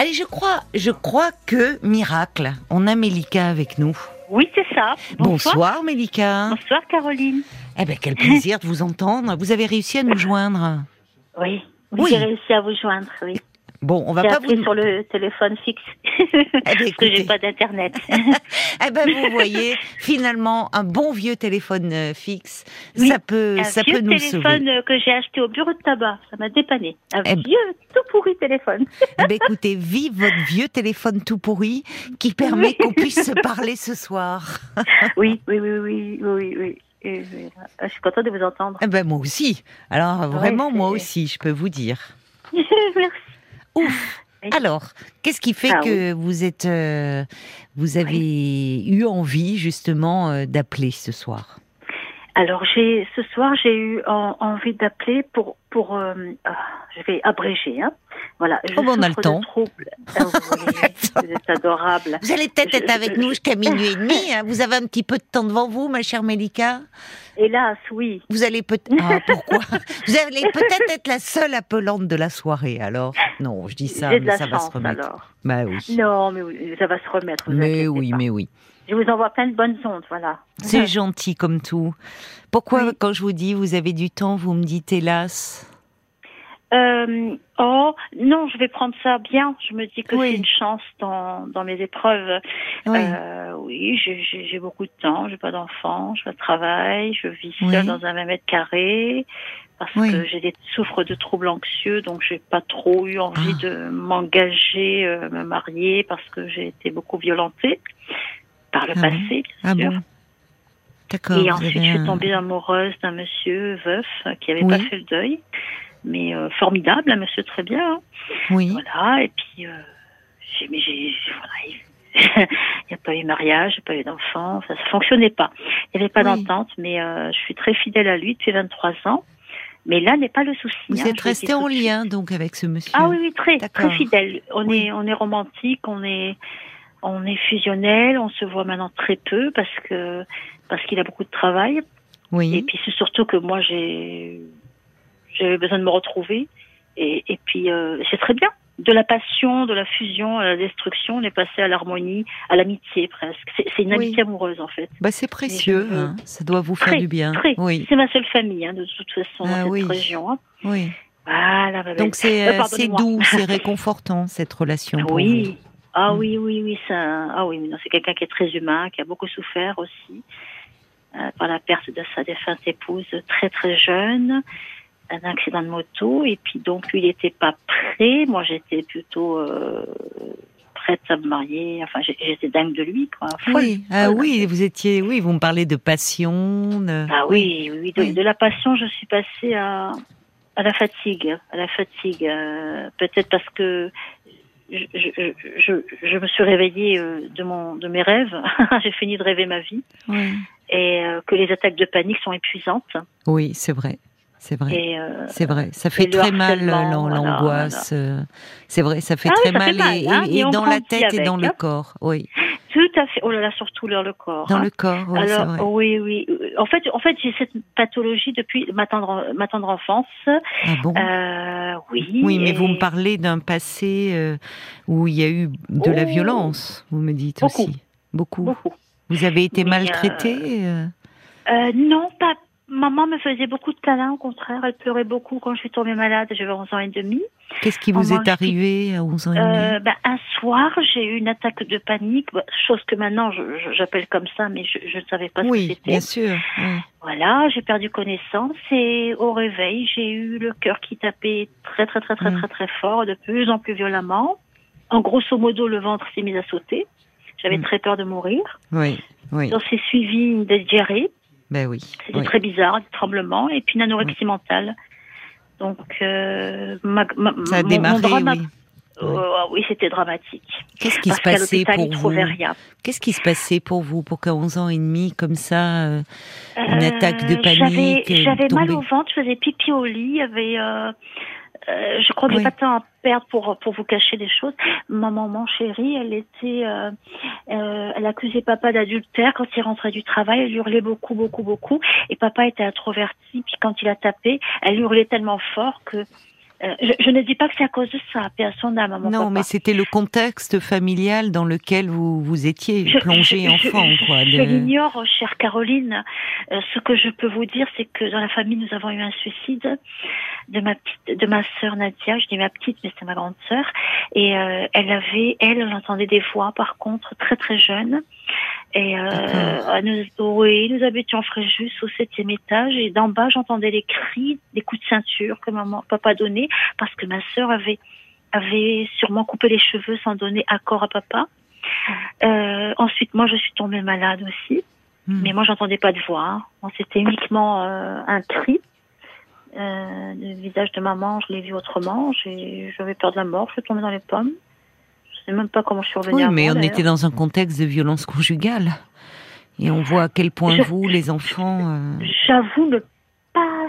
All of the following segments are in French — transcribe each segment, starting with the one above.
Allez, je crois, je crois que miracle, on a Mélika avec nous. Oui, c'est ça. Bonsoir, Bonsoir Mélika. Bonsoir Caroline. Eh ben quel plaisir de vous entendre. Vous avez réussi à nous joindre. Oui. Oui. J'ai réussi à vous joindre, oui. Bon, on va pas vous sur le téléphone fixe eh ben, parce que j'ai pas d'internet. eh ben vous voyez, finalement un bon vieux téléphone euh, fixe, ça peut un ça vieux peut nous téléphone euh, que j'ai acheté au bureau de tabac, ça m'a dépanné. Un eh ben vieux tout pourri téléphone. eh ben écoutez, vive votre vieux téléphone tout pourri qui permet qu'on puisse se parler ce soir. oui, oui, oui, oui, oui, oui. Et, je suis contente de vous entendre. Eh ben moi aussi. Alors vraiment moi aussi, je peux vous dire. Merci. Ouf. Alors, qu'est-ce qui fait ah que vous êtes, euh, vous avez eu envie justement euh, d'appeler ce soir? Alors, j'ai ce soir j'ai eu envie d'appeler pour pour euh, ah, je vais abréger hein. Voilà. Je oh, on a le temps. Ah, vous êtes adorable. Vous allez peut-être être avec nous jusqu'à minuit et demi. Hein. Vous avez un petit peu de temps devant vous, ma chère Mélika Hélas, oui. Vous allez peut-être. Ah, pourquoi? Vous allez peut-être être la seule appelante de la soirée. Alors, non, je dis ça, mais ça va se remettre. Alors. Bah oui. Non, mais ça va se remettre. mais oui, mais oui. Je vous envoie plein de bonnes ondes, voilà. C'est gentil comme tout. Pourquoi, quand je vous dis vous avez du temps, vous me dites hélas? Euh, oh non, je vais prendre ça bien. Je me dis que c'est une chance dans, dans mes épreuves. Oui, euh, oui j'ai beaucoup de temps. J'ai pas d'enfants, je travaille, je vis seule dans un même mètre carré parce que j'ai des souffre de troubles anxieux, donc j'ai pas trop eu envie ah. de m'engager, euh, me marier parce que j'ai été beaucoup violentée par le ah passé, bien ah sûr. D'accord. Et ensuite, je suis tombée amoureuse d'un monsieur veuf qui avait pas fait le deuil mais euh, formidable, un monsieur très bien. Hein. Oui. Voilà, et puis euh, j'ai, mais j'ai, voilà, il n'y a pas eu mariage, il n'y a pas eu d'enfant, ça ne fonctionnait pas. Il n'y avait pas d'entente, mais euh, je suis très fidèle à lui depuis 23 ans. Mais là n'est pas le souci. Vous hein, êtes resté en lien donc avec ce monsieur. Ah oui, oui, très, très fidèle. On est, on est romantique, on est, on est fusionnel, on se voit maintenant très peu parce que parce qu'il a beaucoup de travail. Oui. Et puis c'est surtout que moi j'ai j'avais besoin de me retrouver. Et, et puis, euh, c'est très bien. De la passion, de la fusion à la destruction, on est passé à l'harmonie, à l'amitié presque. C'est une amitié amoureuse en fait. Bah, c'est précieux, hein. ça doit vous faire du bien. Oui. C'est ma seule famille, hein, de toute façon, dans ah cette région. Hein. Oui. Voilà, bah, Donc c'est euh, doux, c'est réconfortant cette relation. Pour oui. Ah oui, oui, oui, ça. Ah oui, c'est quelqu'un qui est très humain, qui a beaucoup souffert aussi euh, par la perte de sa défunte épouse très très jeune un accident de moto et puis donc lui il n'était pas prêt. Moi j'étais plutôt euh, prête à me marier. Enfin j'étais dingue de lui quoi. oui, ah oui, vous étiez, oui, vous me parlez de passion. Ah oui, oui, de, la passion je suis passée à à la fatigue, à la fatigue. Euh, peut-être parce que je, je, je, je, me suis réveillée euh, de mon de mes rêves. J'ai fini de rêver ma vie. Oui. Et que les attaques de panique sont épuisantes. Oui, c'est vrai. C'est vrai. Euh, c'est vrai. Ça fait très mal l'angoisse. Euh, c'est vrai, ça fait ah très mal, et, hein, dans la tête et dans le hein. corps. Oui. Tout à fait. Oh là là, surtout dans le corps. Dans hein. le corps, oui, Alors, vrai. oui, oui. En fait, en fait, j'ai cette pathologie depuis ma tendre, ma tendre enfance. Ah bon? Euh, Oui. Oui, mais vous me parlez d'un passé où il y a eu de la oh. violence. Vous me dites aussi beaucoup. Beaucoup. Vous avez été maltraitée Non, pas Maman me faisait beaucoup de câlins, au contraire. Elle pleurait beaucoup quand je suis tombée malade. J'avais 11 ans et demi. Qu'est-ce qui vous est arrivé à 11 ans et demi euh, ben, Un soir, j'ai eu une attaque de panique, chose que maintenant j'appelle comme ça, mais je, ne savais pas ce que c'était. Oui, bien sûr. Voilà, j'ai perdu connaissance et au réveil, j'ai eu le cœur qui tapait très très très très mm. très très fort, de plus en plus violemment. En grosso modo, le ventre s'est mis à sauter. J'avais mm. très peur de mourir. Oui, oui. Donc c'est suivi une diarrhée ben oui. C'était très bizarre, des tremblements, et puis une anorexie mentale. Donc, euh, ma, ça a démarré, oui. Euh, oui, c'était dramatique. Qu'est-ce qui se passait pour vous Qu'est-ce qui se passait pour vous pour qu'à 11 ans et demi, comme ça, euh, une attaque de panique J'avais mal au ventre, je faisais pipi au lit, il y avait je crois que j'ai pas de temps à perdre pour pour vous cacher des choses. Ma maman chérie, elle était, euh, elle accusait papa d'adultère quand il rentrait du travail. Elle hurlait beaucoup, beaucoup, beaucoup. Et papa était introverti. Puis quand il a tapé, elle hurlait tellement fort que Euh, je, ne dis pas que c'est à cause de ça, paix à son âme, mon Non, mais c'était le contexte familial dans lequel vous, vous étiez plongé enfant. Quoi, je l'ignore, chère Caroline. Euh, ce que je peux vous dire, c'est que dans la famille, nous avons eu un suicide de ma petite, de ma sœur Nadia. Je dis ma petite, mais c'est ma grande sœur. Et euh, elle avait, elle, elle entendait des voix, par contre, très très jeune. Et euh, nous, oui, nous habitions Fréjus au septième étage et d'en bas j'entendais les cris, des coups de ceinture que maman, papa donnait parce que ma sœur avait avait sûrement coupé les cheveux sans donner accord à papa. Euh, ensuite, moi, je suis tombée malade aussi, hmm. mais moi, j'entendais pas de voix. Hein. C'était uniquement euh, un cri. Le visage de maman, je l'ai vu autrement. J'avais peur de la mort. Je suis tombée dans les pommes sais même pas comment je suis revenue. Oui, mais on était dans un contexte de violence conjugale. Et on voit à quel point vous, les enfants. Euh, j'avoue ne pas,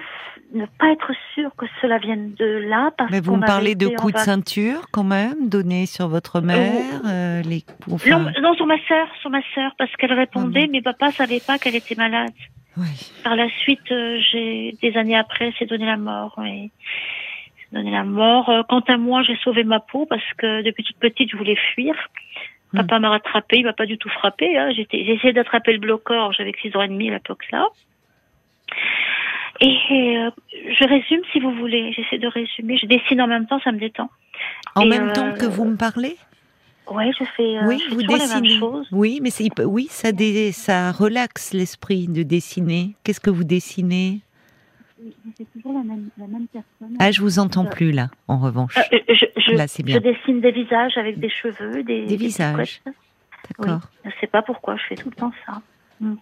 ne pas être sûre que cela vienne de là. Parce mais vous me parlez de coups de ceinture quand même, donnés sur votre euh, mère euh, les... non, sur ma sœur, sur ma sœur, parce qu'elle répondait, ah mais papa savait pas qu'elle était malade. Oui. Par la suite, j'ai des années après, c'est donné la mort. Oui donner la mort. Euh, quant à moi, j'ai sauvé ma peau parce que depuis toute petite, je voulais fuir. Hmm. Papa m'a rattrapé, il m'a pas du tout frappé. Hein. J'ai essayé d'attraper le blocor, j'avais 6 ans et demi à l'époque-là. Et euh, je résume si vous voulez, j'essaie de résumer. Je dessine en même temps, ça me détend. En même temps que vous me parlez? Ouais, je fais, euh, oui, vous dessinez. Oui, mais oui, ça, ça relaxe l'esprit de dessiner. Qu'est-ce que vous dessinez? C'est toujours la même, personne. Ah, je vous entends plus là, en revanche. Euh, euh, je, là, c'est bien. je dessine des visages avec des cheveux, des, des, visages. D'accord. je ne sais pas pourquoi je fais tout le temps ça. Mhm.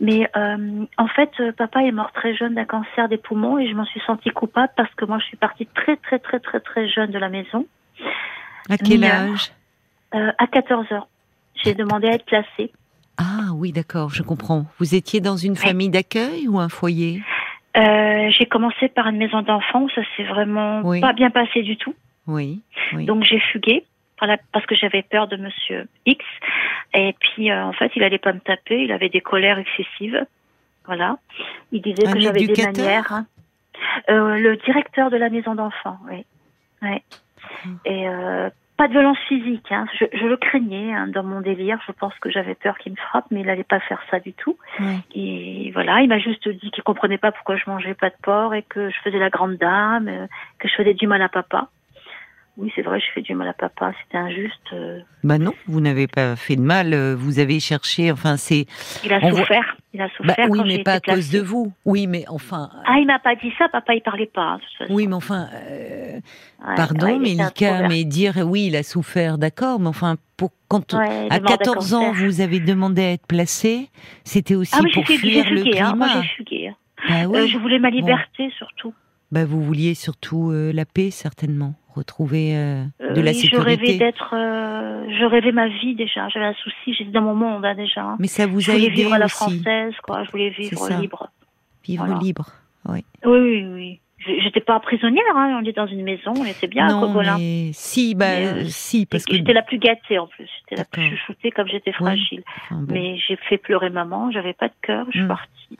Mais euh, en fait, papa est mort très jeune d'un cancer des poumons et je m'en suis sentie coupable parce que moi, je suis partie très, très, très, très, très jeune de la maison. À quel âge? À 14 heures. J'ai demandé à être placée. Ah oui, d'accord, je comprends. Vous étiez dans une famille d'accueil ou un foyer? Euh, j'ai commencé par une maison d'enfants ça s'est vraiment pas bien passé du tout. Oui. Donc j'ai fugué parce que j'avais peur de Monsieur X. Et puis euh, en fait, il allait pas me taper. Il avait des colères excessives. Voilà. Il disait que j'avais des manières. Hein. Euh, le directeur de la maison d'enfants, oui. Ouais. Hum. Et euh, pas de violence physique. Hein. Je, je, le craignais hein, dans mon délire. Je pense que j'avais peur qu'il me frappe, mais il n'allait pas faire ça du tout. Et voilà, il m'a juste dit qu'il comprenait pas pourquoi je mangeais pas de porc et que je faisais la grande dame, euh, que je faisais du mal à papa. Oui, c'est vrai, je fais du mal à papa, c'était injuste. Euh. Bah non, vous n'avez pas fait de mal, euh, vous avez cherché, enfin c'est... Il a souffert, il a souffert bah, Oui, mais pas à cause de vous. Oui, mais enfin... Ah, il m'a pas dit ça, papa, il parlait pas. Oui, mais enfin, euh, pardon, Mélika, mais dire oui, il a souffert, d'accord, mais enfin, pour, quand à 14 ans, vous avez demandé à être placé, c'était aussi ah, pour fuir le climat. Hein, moi, j'ai fugué. Bah, oui. je voulais ma liberté, surtout. Bah, vous vouliez surtout la paix, certainement retrouver euh, de la sécurité. Je rêvais d'être, euh, je rêvais ma vie déjà. J'avais un souci, j'étais dans mon monde hein, déjà. Mais ça vous a aidé vivre à la française, quoi. Je voulais vivre libre. Vivre libre, oui. Oui, oui, oui. J'étais pas prisonnière, hein. on était dans une maison, on était bien non, à Cogolin. Mais... Si, bah, euh, si, parce que j'étais la plus gâtée en plus, j'étais la plus chouchoutée comme j'étais fragile. Mais j'ai fait pleurer maman, j'avais pas de cœur, je suis hmm. partie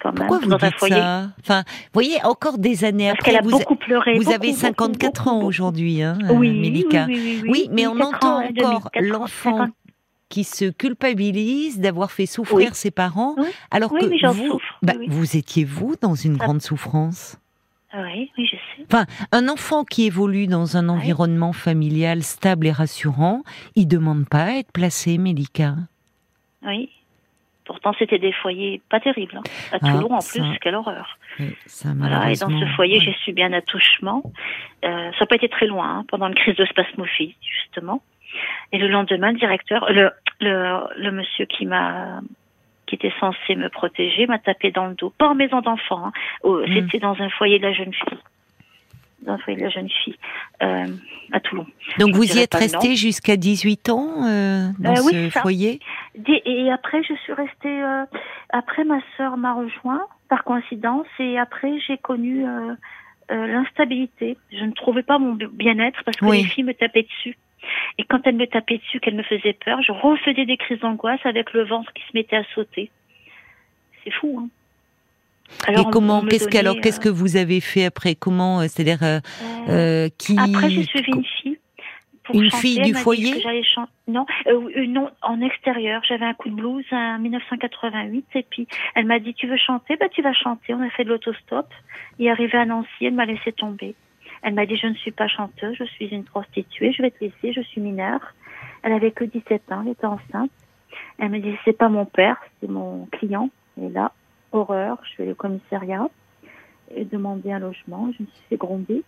quand même Pourquoi vous dans un foyer. Ça? Enfin, vous voyez, encore des années Parce après, vous, beaucoup pleuré, vous avez 54 ans aujourd'hui, hein, euh, oui, Mélika. Oui, oui, oui, mais on entend encore l'enfant qui se culpabilise d'avoir fait souffrir ses parents, alors que vous, bah, vous étiez vous dans une grande souffrance? Oui, oui, je sais. Enfin, un enfant qui évolue dans un environnement familial stable et rassurant, il demande pas à être placé, Mélika. Oui. Pourtant, c'était des foyers pas terribles. Hein. À ah, Toulon, en plus, quelle horreur. voilà, et dans ce foyer, j'ai subi un attouchement. Euh, ça n'a pas été très loin, hein, pendant une crise de spasmophilie, justement. Et le lendemain, le directeur, le, le, le monsieur qui m'a qui était censé me protéger m'a tapé dans le dos. Pas en maison d'enfant, hein. Hmm. c'était dans un foyer de la jeune fille d'un foyer de la jeune fille euh, à Toulon. Donc vous y êtes resté jusqu'à 18 ans euh, dans euh, ce foyer? Et après je suis restée. après ma sœur m'a rejoint par coïncidence et après j'ai connu l'instabilité. Je ne trouvais pas mon bien-être parce que les filles me tapaient dessus. Et quand elles me tapaient dessus, qu'elles me faisaient peur, je refaisais des crises d'angoisse avec le ventre qui se mettait à sauter. C'est fou, hein et comment Qu'est-ce que alors Qu'est-ce que vous avez fait après? Comment C'est-à-dire qui Après, j'ai suivi une fille une fille du foyer? Non, euh, euh, non, en extérieur. J'avais un coup de blues en 1988 et puis elle m'a dit tu veux chanter Bah tu vas chanter. On a fait de l'autostop. Et arrivé à Nancy, elle m'a laissé tomber. Elle m'a dit je ne suis pas chanteuse, je suis une prostituée, je vais te laisser, je suis mineure. Elle avait que 17 ans, elle était enceinte. Elle me dit c'est pas mon père, c'est mon client. Et là, horreur, je vais au commissariat et demander un logement. Je me suis fait gronder.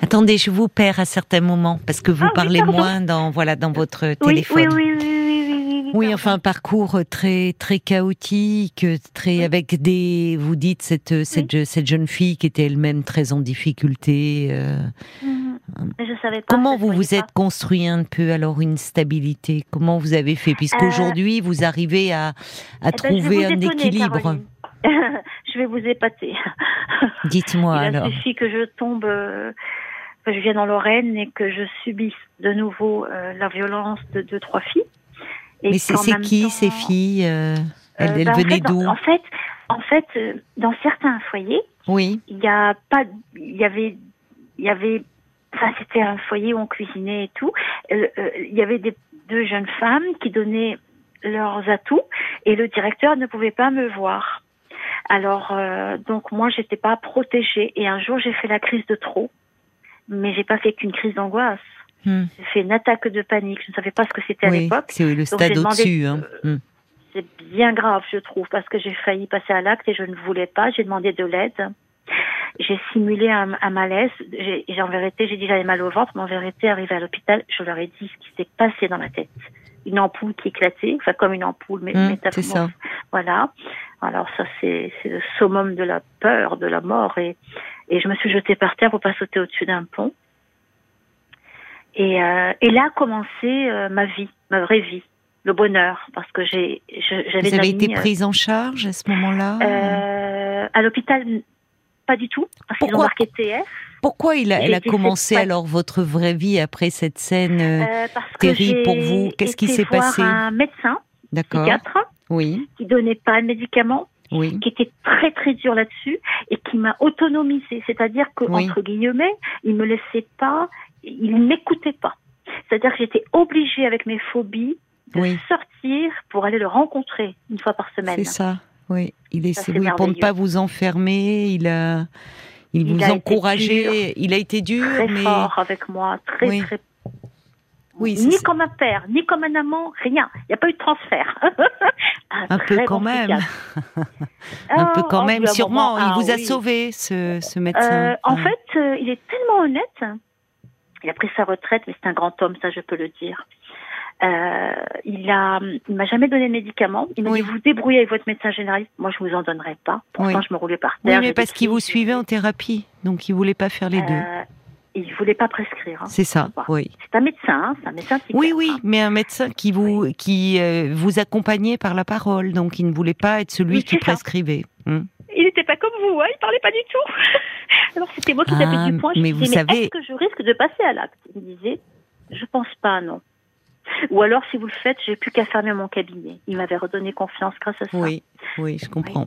Attendez, je vous perds à certains moments parce que vous ah parlez moins dans voilà dans votre téléphone. Oui, oui, oui, oui, oui, enfin un parcours très très chaotique, très avec des. Vous dites cette cette, cette jeune fille qui était elle-même très en difficulté. Euh, mhm. je savais pas, Comment vous vous êtes construit un peu alors une stabilité? Comment vous avez fait? Puisqu'aujourd'hui euh, vous arrivez à, à eh ben, trouver un équilibre. je vais vous épater. Dites-moi alors. Il suffit que je tombe, euh, que je vienne en Lorraine et que je subisse de nouveau euh, la violence de deux, trois filles. Mais c'est qui ces filles euh, Elles, bah, venaient d'où en, fait, en fait, dans certains foyers, oui. il y a pas, il y avait, il y avait, enfin c'était un foyer où on cuisinait et tout. il y avait des deux jeunes femmes qui donnaient leurs atouts et le directeur ne pouvait pas me voir. Alors euh, donc moi j'étais pas protégée et un jour j'ai fait la crise de trop, mais j'ai pas fait qu'une crise d'angoisse. Hmm. J'ai fait une attaque de panique. Je ne savais pas ce que c'était à l'époque. C'est le stade au-dessus. Hein. Hmm. C'est bien grave, je trouve, parce que j'ai failli passer à l'acte et je ne voulais pas. J'ai demandé de l'aide. J'ai simulé un, malaise. J'ai, en vérité, j'ai dit j'avais mal au ventre, mais en vérité, arrivé à l'hôpital, je leur ai dit ce qui s'est passé dans ma tête. Une ampoule qui éclatait, enfin comme une ampoule, mais mmh, c'est ça. Voilà. Alors ça, c'est, le summum de la peur, de la mort. Et, et je me suis jetée par terre pour pas sauter au-dessus d'un pont. Et, euh, et là a commencé euh, ma vie, ma vraie vie, le bonheur, parce que j'ai, j'avais. Vous avez été euh, prise en charge à ce moment-là euh, À l'hôpital, pas du tout, parce qu'ils ont marqué TF. Pourquoi il a, elle a commencé alors votre vraie vie après cette scène terrible pour vous? Qu'est-ce qui s'est passé? Un médecin, psychiatre, oui. qui donnait pas de médicaments, oui. qui était très très dur là-dessus et qui m'a autonomisé. C'est-à-dire que entre guillemets, il me laissait pas, il m'écoutait pas. C'est-à-dire que j'étais obligée avec mes phobies de sortir pour aller le rencontrer une fois par semaine. C'est ça. Oui, il est, oui, pour ne pas vous enfermer, il a, il, vous encourageait. Il a été dur, très mais fort avec moi, très très ni comme un père, ni comme un amant, rien. Il n'y a pas eu de transfert. un, peu quand même. un peu quand oh, même, sûrement. il vous a sauvé, ce, ce médecin. Euh, en fait, euh, il est tellement honnête. Il a pris sa retraite, mais c'est un grand homme, ça je peux le dire. Euh, il a, il m'a jamais donné de médicaments. Il m'a dit vous débrouillez avec votre médecin généraliste. Moi, je vous en donnerai pas. Pourtant, je me roulais par terre. Oui, mais parce qu'il vous suivait en thérapie, donc il voulait pas faire les deux il voulait pas prescrire. Hein. c'est ça, oui. C'est un médecin, hein, c'est un médecin Oui, oui, mais un médecin qui vous qui euh, vous accompagnait par la parole, donc il ne voulait pas être celui qui prescrivait. Hmm. Comme vous, hein, il parlait pas du tout. Alors c'était moi qui tapais ah, du point. Je mais vous disais, savez, est-ce que je risque de passer à l'acte? Il me disait, je pense pas, non. Ou alors, si vous le faites, j'ai plus qu'à fermer mon cabinet. Il m'avait redonné confiance grâce à ça. Oui, oui, je comprends.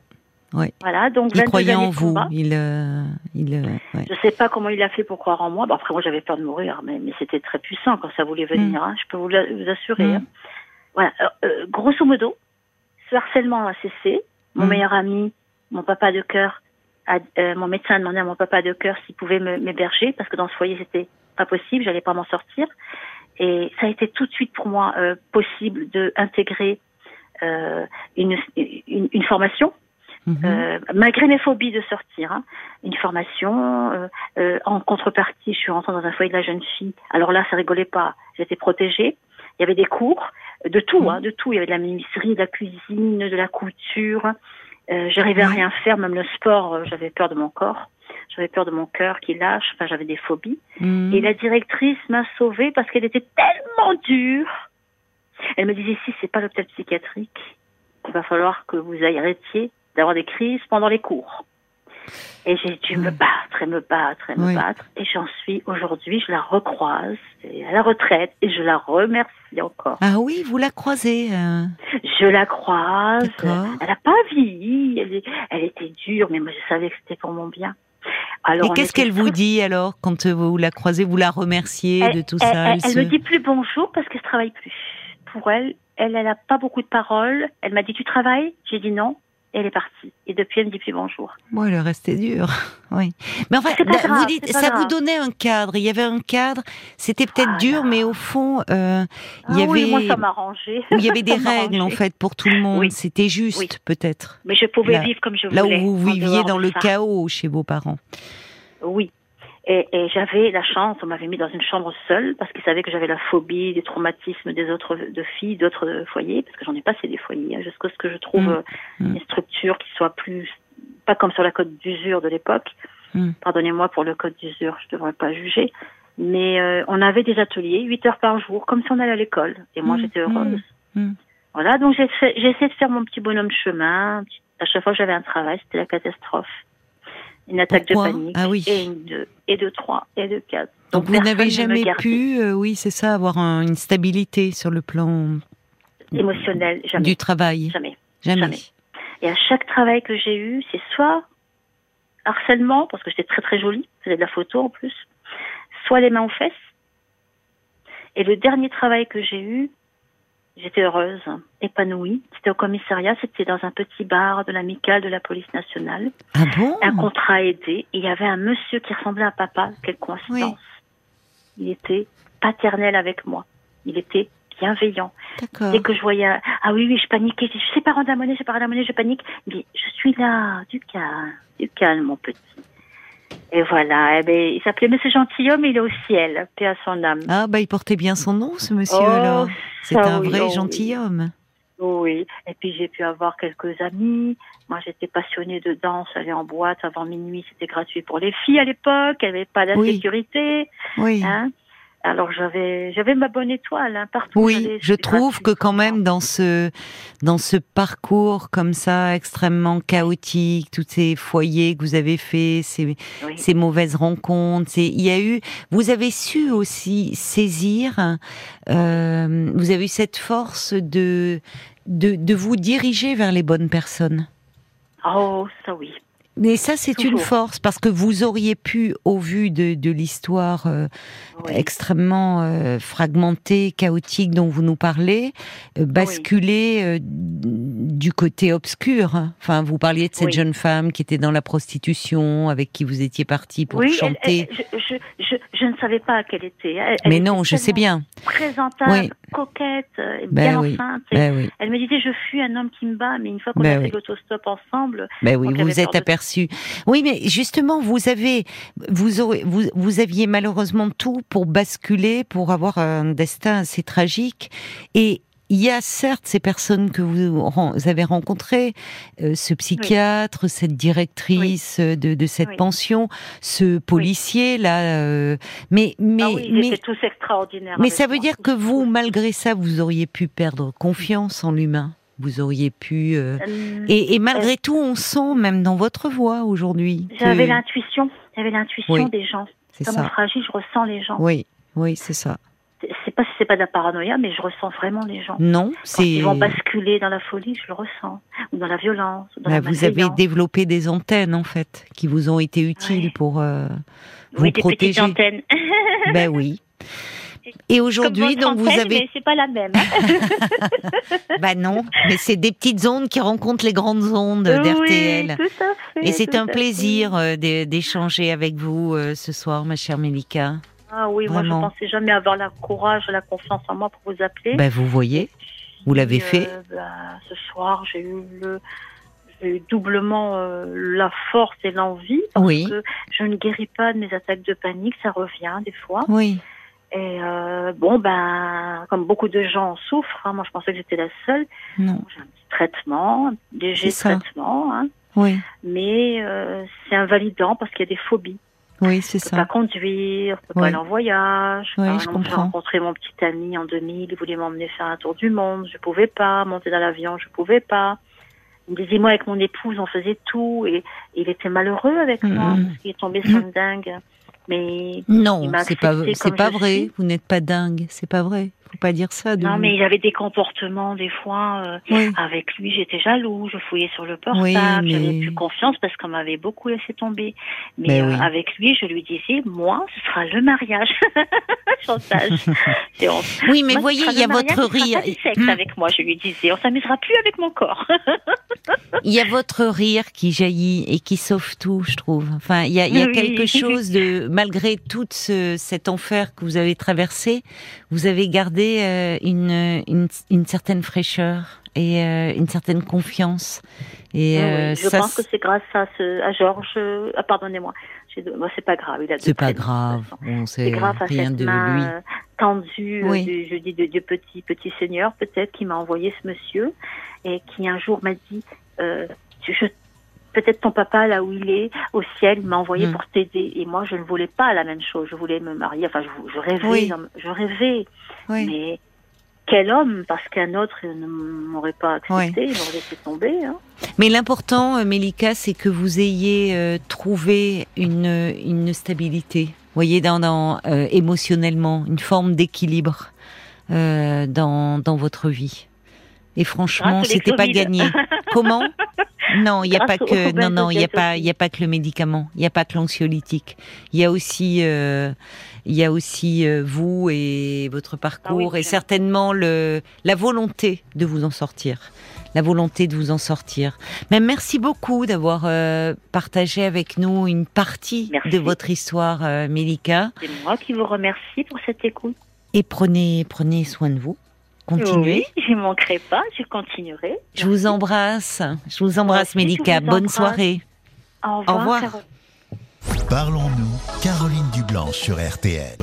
Oui. Voilà, donc il croyait en vous. Il, euh, il, euh, Je sais pas comment il a fait pour croire en moi. Bon, après, moi, j'avais peur de mourir, mais, mais c'était très puissant quand ça voulait venir. Mm. Hein, je peux vous, vous assurer. Mm. Hein. Voilà. Euh, grosso modo, ce harcèlement a cessé. Mon mm. meilleur ami, mon papa de cœur, mon médecin a demandé à mon papa de cœur s'il pouvait m'héberger parce que dans ce foyer, c'était pas possible. J'allais pas m'en sortir. Et ça a été tout de suite pour moi possible de intégrer une, une, une formation Mhm. Euh, malgré mes phobies de sortir, hein, une formation. Euh, euh, en contrepartie, je suis rentrée dans un foyer de la jeune fille. Alors là, ça rigolait pas. J'étais protégée. Il y avait des cours de tout, mhm. hein, de tout. Il y avait de la menuiserie, de la cuisine, de la couture. Euh, J'arrivais à rien faire, même le sport. Euh, j'avais peur de mon corps. J'avais peur de mon cœur qui lâche. Enfin, j'avais des phobies. Mhm. Et la directrice m'a sauvée parce qu'elle était tellement dure. Elle me disait si c'est pas l'hôpital psychiatrique, il va falloir que vous arrêtiez d'avoir des crises pendant les cours. Et j'ai dû me battre et me battre et me battre. Et j'en suis aujourd'hui, je la recroise à la retraite et je la remercie encore. Ah oui, vous la croisez. Euh. Je la croise. Elle n'a pas vieilli. Elle, elle, était dure, mais moi je savais que c'était pour mon bien. Alors, Et qu'est-ce qu'elle vous dit alors quand vous la croisez Vous la remerciez de tout ça Elle, ne me dit plus bonjour parce qu'elle ne travaille plus. Pour elle, elle n'a pas beaucoup de paroles. Elle m'a dit Tu travailles? J'ai dit non elle est partie. Et depuis, elle me dit plus bonjour. Bon, elle est restée dure. Oui. Mais enfin, vous dites, ça vous donnait un cadre. Il y avait un cadre. C'était peut-être dur, mais au fond, euh, il y ah avait. Oui, moi, ça m'arrangeait. Il y avait des règles, en fait, pour tout le monde. C'était juste, peut-être. Mais je pouvais vivre comme je voulais. Là où vous viviez dans le chaos chez vos parents. Oui. Et, j'avais la chance, on m'avait mis dans une chambre seule parce qu'ils savaient que j'avais la phobie des traumatismes des autres de filles, d'autres foyers, parce que j'en ai passé des foyers, hein, jusqu'à ce que je trouve mmh. Une structure qui soit plus, pas comme sur la code d'usure de l'époque. Mmh. Pardonnez-moi pour le code d'usure, je ne devrais pas juger. Mais euh, on avait des ateliers, 8 heures par jour, comme si on allait à l'école. Et moi, j'étais heureuse. Voilà, donc j'ai essayé de faire mon petit bonhomme de chemin. À chaque fois que j'avais un travail, c'était la catastrophe une attaque de panique. Ah oui. Et une, et de trois, et de quatre. Donc, vous n'avez jamais pu, euh, oui, c'est ça, avoir une stabilité sur le plan émotionnel, jamais. Du travail. Jamais. Jamais. Et à chaque travail que j'ai eu, c'est soit harcèlement, parce que j'étais très très jolie, faisais de la photo en plus, soit les mains aux fesses. Et le dernier travail que j'ai eu, J'étais heureuse, épanouie. C'était au commissariat, c'était dans un petit bar de l'amicale de la police nationale. Ah bon? Un contrat aidé. Et il y avait un monsieur qui ressemblait à papa. Quelle coïncidence. Il était paternel avec moi. Il était bienveillant. Dès que je voyais, ah oui, oui, je paniquais. Je sais pas rendre la monnaie, je sais pas rendre la monnaie, je panique. Mais je suis là, du calme, du calme, mon petit. Et voilà, eh ben, il s'appelait Monsieur Gentilhomme, il est au ciel, paix à son âme. Ah, bah, il portait bien son nom, ce monsieur, oh, alors. C'est un vrai oh gentilhomme. Oui, et puis j'ai pu avoir quelques amis. Moi, j'étais passionnée de danse, aller en boîte avant minuit, c'était gratuit pour les filles à l'époque, il n'y avait pas d'insécurité. Oui. Hein alors j'avais j'avais ma bonne étoile hein, partout. Oui, je trouve que quand même dans ce dans ce parcours comme ça extrêmement chaotique, tous ces foyers que vous avez fait, ces, ces mauvaises rencontres, il y a eu, vous avez su aussi saisir, euh, vous avez eu cette force de, de de vous diriger vers les bonnes personnes. Oh, ça oui. Mais ça, c'est une force parce que vous auriez pu, au vu de, de l'histoire euh, extrêmement euh, fragmentée, chaotique dont vous nous parlez, euh, basculer du côté obscur. Enfin, vous parliez de cette jeune femme qui était dans la prostitution, avec qui vous étiez parti pour chanter. je, je, je, ne savais pas qu'elle était. Mais non, je sais bien. Présentable, coquette, ben bien enceinte. Ben elle me disait, je fuis un homme qui me bat, mais une fois qu'on ben a fait l'autostop ensemble. Ben oui, vous êtes aperçu oui, mais justement, vous avez, vous, aurez, vous, vous aviez malheureusement tout pour basculer, pour avoir un destin assez tragique. Et il y a certes ces personnes que vous avez rencontrées, euh, ce psychiatre, cette directrice de, de, cette pension, ce policier là, euh, mais mais ah oui, mais tous extraordinaires. Mais ça veut dire que vous, malgré ça, vous auriez pu perdre confiance en l'humain? Vous auriez pu. Euh, euh, et, malgré tout, on sent même dans votre voix aujourd'hui. J'avais l'intuition, j'avais l'intuition des gens. Comme ça. fragile, je ressens les gens. Oui, oui, c'est ça. C'est pas c'est pas de la paranoïa, mais je ressens vraiment les gens. Non, c'est. Ils vont basculer dans la folie, je le ressens, ou dans la violence. Dans bah, vous avez développé des antennes en fait, qui vous ont été utiles pour euh, vous oui, des protéger. Petites antennes. ben oui. Et aujourd'hui, donc vous avez. Mais c'est pas la même. bah non, mais c'est des petites ondes qui rencontrent les grandes ondes d'RTL. Oui, tout à fait. Et c'est un plaisir euh, d'échanger avec vous euh, ce soir, ma chère Mélika. Ah oui, moi je pensais jamais avoir la courage, la confiance en moi pour vous appeler. Bah vous voyez, vous l'avez fait. Euh, bah, ce soir, j'ai eu le doublement la force et l'envie parce oui. que je ne guéris pas de mes attaques de panique, ça revient des fois. Oui. Et euh, bon, ben, comme beaucoup de gens souffrent, hein, moi je pensais que j'étais la seule. Non. J'ai un petit traitement, léger traitement, hein, oui. mais euh, c'est invalidant parce qu'il y a des phobies. Oui, c'est ça. Pas conduire, peut pas aller en voyage. Oui, je comprends. J'ai rencontré mon petit ami en 2000, il voulait m'emmener faire un tour du monde, je pouvais pas. Monter dans l'avion, je pouvais pas. Disait, moi avec mon épouse, on faisait tout et, il était malheureux avec moi, parce qu'il est tombé sur une dingue. Mais non, c'est pas, c'est pas vrai. Vous n'êtes pas dingue, c'est pas vrai faut pas dire ça. non, mais il avait des comportements des fois. Euh, avec lui, j'étais jaloux. Je fouillais sur le portable. J'avais plus confiance parce qu'on m'avait beaucoup laissé tomber. Mais, euh, avec lui, je lui disais, moi, ce sera le mariage. Chantage. oui, mais voyez, il y a votre rire. sexe hmm. avec moi, je lui disais. On s'amusera plus avec mon corps. Il y a votre rire qui jaillit et qui sauve tout, je trouve. Enfin, il y a, il y a quelque chose de, malgré tout ce, cet enfer que vous avez traversé, vous avez gardé euh, une, une, une, certaine fraîcheur et euh, une certaine confiance. Et oui, euh, je pense que c'est grâce à, ce, à Georges. Ah, pardonnez-moi. Moi, c'est pas grave. C'est pas grave. C'est grave à rien de lui. tendue, je dis de, de, petit petit seigneur peut-être qui m'a envoyé ce monsieur et qui un jour m'a dit euh, je peut-être ton papa là où il est au ciel, il m'a envoyé mm. pour t'aider. Et moi, je ne voulais pas la même chose. Je voulais me marier. Enfin, je, rêvais, je rêvais. Mais quel homme Parce qu'un autre ne m'aurait pas accepté, il m'aurait laissé tomber. Hein. Mais l'important, euh, Mélika, c'est que vous ayez euh, trouvé une, une stabilité. Voyez, dans, dans euh, émotionnellement, une forme d'équilibre dans, dans votre vie. Et franchement, c'était pas gagné. Comment? Non, il n'y a pas que non non, il y a pas il y a pas que le médicament, il n'y a pas que l'anxiolytique. Il y a aussi euh, il y a aussi euh, vous et votre parcours ah et certainement le la volonté de vous en sortir. La volonté de vous en sortir. Mais merci beaucoup d'avoir euh, partagé avec nous une partie de votre histoire, Mélika. C'est moi qui vous remercie pour cette écoute. Et prenez prenez soin de vous. Continuez. Oui, je ne manquerai pas, je continuerai. Je vous embrasse. Je vous embrasse, Mélika. Bonne soirée. Au revoir. Parlons-nous, Caroline Dublanche sur RTL.